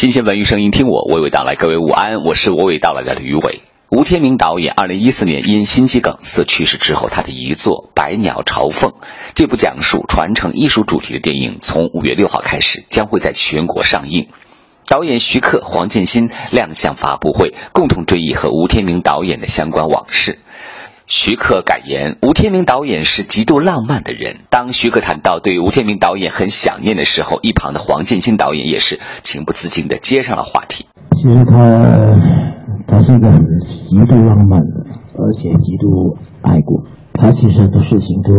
新鲜文娱声音，听我娓娓道来。各位午安，我是娓娓道来的吕伟。吴天明导演二零一四年因心肌梗死去世之后，他的遗作《百鸟朝凤》这部讲述传承艺术主题的电影，从五月六号开始将会在全国上映。导演徐克、黄建新亮相发布会，共同追忆和吴天明导演的相关往事。徐克感言：吴天明导演是极度浪漫的人。当徐克谈到对吴天明导演很想念的时候，一旁的黄建新导演也是情不自禁地接上了话题。其实他他是一个很极度浪漫的，而且极度爱国。他其实很多事情都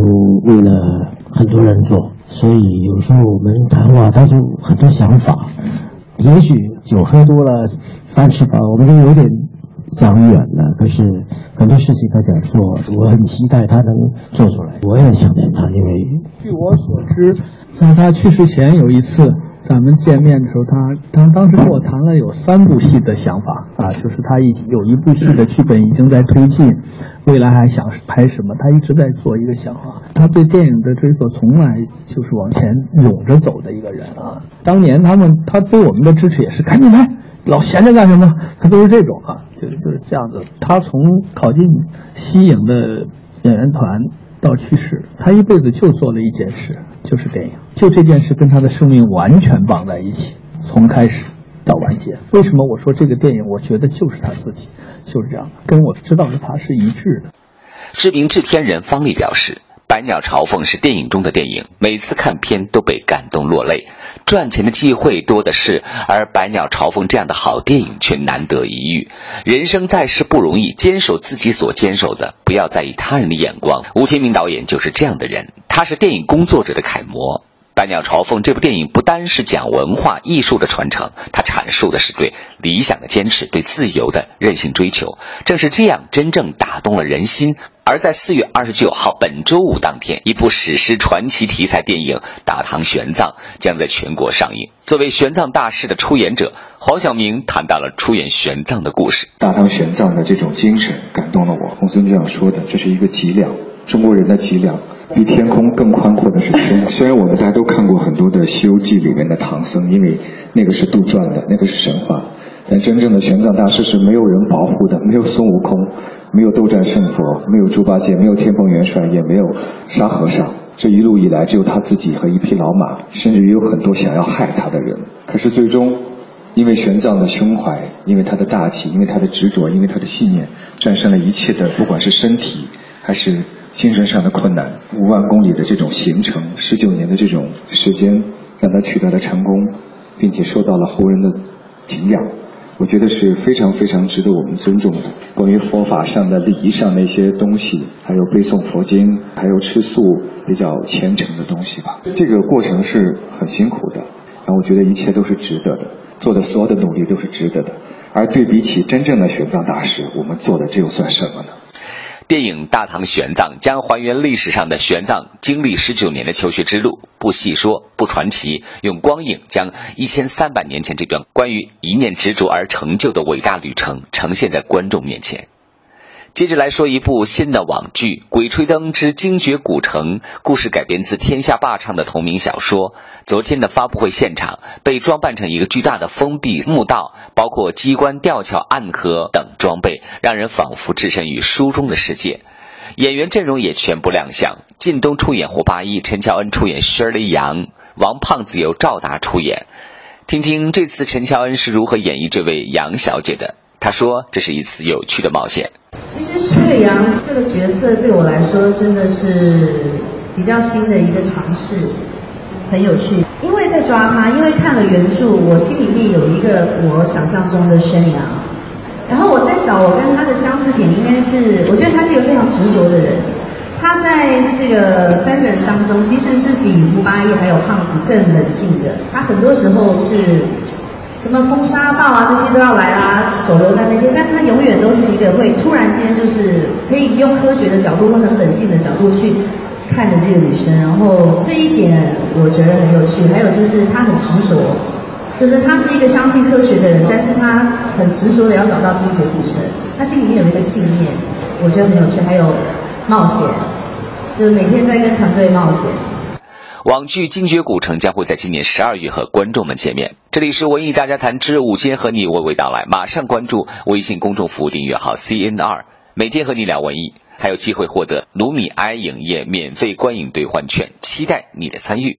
为了很多人做，所以有时候我们谈话，他就很多想法。也许酒喝多了，饭吃饱，我们都有点。长远了，可是很多事情他想做，我很期待他能做出来。我也想念他，因为据我所知，在他去世前有一次咱们见面的时候，他他当时跟我谈了有三部戏的想法啊，就是他已有一部戏的剧本已经在推进，未来还想拍什么，他一直在做一个想法。他对电影的追索从来就是往前涌着走的一个人啊。当年他们他对我们的支持也是赶紧拍。老闲着干什么？他都是这种啊，就是就是这样子。他从考进西影的演员团到去世，他一辈子就做了一件事，就是电影。就这件事跟他的生命完全绑在一起，从开始到完结。为什么我说这个电影？我觉得就是他自己，就是这样的，跟我知道的他是一致的。知名制片人方力表示。《百鸟朝凤》是电影中的电影，每次看片都被感动落泪。赚钱的机会多的是，而《百鸟朝凤》这样的好电影却难得一遇。人生在世不容易，坚守自己所坚守的，不要在意他人的眼光。吴天明导演就是这样的人，他是电影工作者的楷模。《百鸟朝凤》这部电影不单是讲文化艺术的传承，它阐述的是对理想的坚持，对自由的任性追求。正是这样，真正打动了人心。而在四月二十九号本周五当天，一部史诗传奇题材电影《大唐玄奘》将在全国上映。作为玄奘大师的出演者，黄晓明谈到了出演玄奘的故事。大唐玄奘的这种精神感动了我。公孙这样说的，这是一个脊梁，中国人的脊梁。比天空更宽阔的是天。虽然我们大家都看过很多的《西游记》里面的唐僧，因为那个是杜撰的，那个是神话。但真正的玄奘大师是没有人保护的，没有孙悟空，没有斗战胜佛，没有猪八戒，没有天蓬元帅，也没有沙和尚。这一路以来，只有他自己和一匹老马，甚至也有很多想要害他的人。可是最终，因为玄奘的胸怀，因为他的大气，因为他的执着，因为他的信念，战胜了一切的，不管是身体还是。精神上的困难，五万公里的这种行程，十九年的这种时间，让他取得了成功，并且受到了后人的敬仰，我觉得是非常非常值得我们尊重的。关于佛法上的礼仪上的一些东西，还有背诵佛经，还有吃素比较虔诚的东西吧，这个过程是很辛苦的，然后我觉得一切都是值得的，做的所有的努力都是值得的。而对比起真正的玄奘大师，我们做的这又算什么呢？电影《大唐玄奘》将还原历史上的玄奘经历十九年的求学之路，不细说，不传奇，用光影将一千三百年前这段关于一念执着而成就的伟大旅程呈现在观众面前。接着来说一部新的网剧《鬼吹灯之精绝古城》，故事改编自天下霸唱的同名小说。昨天的发布会现场被装扮成一个巨大的封闭墓道，包括机关、吊桥、暗河等装备，让人仿佛置身于书中的世界。演员阵容也全部亮相，靳东出演胡八一，陈乔恩出演薛雷杨，王胖子由赵达出演。听听这次陈乔恩是如何演绎这位杨小姐的。她说：“这是一次有趣的冒险。”其实薛伟阳这个角色对我来说真的是比较新的一个尝试，很有趣。因为在抓他，因为看了原著，我心里面有一个我想象中的宣扬。然后我在找我跟他的相似点，应该是我觉得他是一个非常执着的人。他在这个三个人当中，其实是比胡八一还有胖子更冷静的。他很多时候是。什么风沙暴啊，这些都要来啦，手榴弹那些，但他永远都是一个会突然间就是可以用科学的角度或很冷静的角度去看着这个女生，然后这一点我觉得很有趣。还有就是他很执着，就是他是一个相信科学的人，但是他很执着的要找到精绝古城，他心里面有一个信念，我觉得很有趣。还有冒险，就是每天在跟团队冒险。网剧《精绝古城》将会在今年十二月和观众们见面。这里是文艺大家谈之午间，和你娓娓道来。马上关注微信公众服务订阅号 CNR，每天和你聊文艺，还有机会获得卢米埃影业免费观影兑换券，期待你的参与。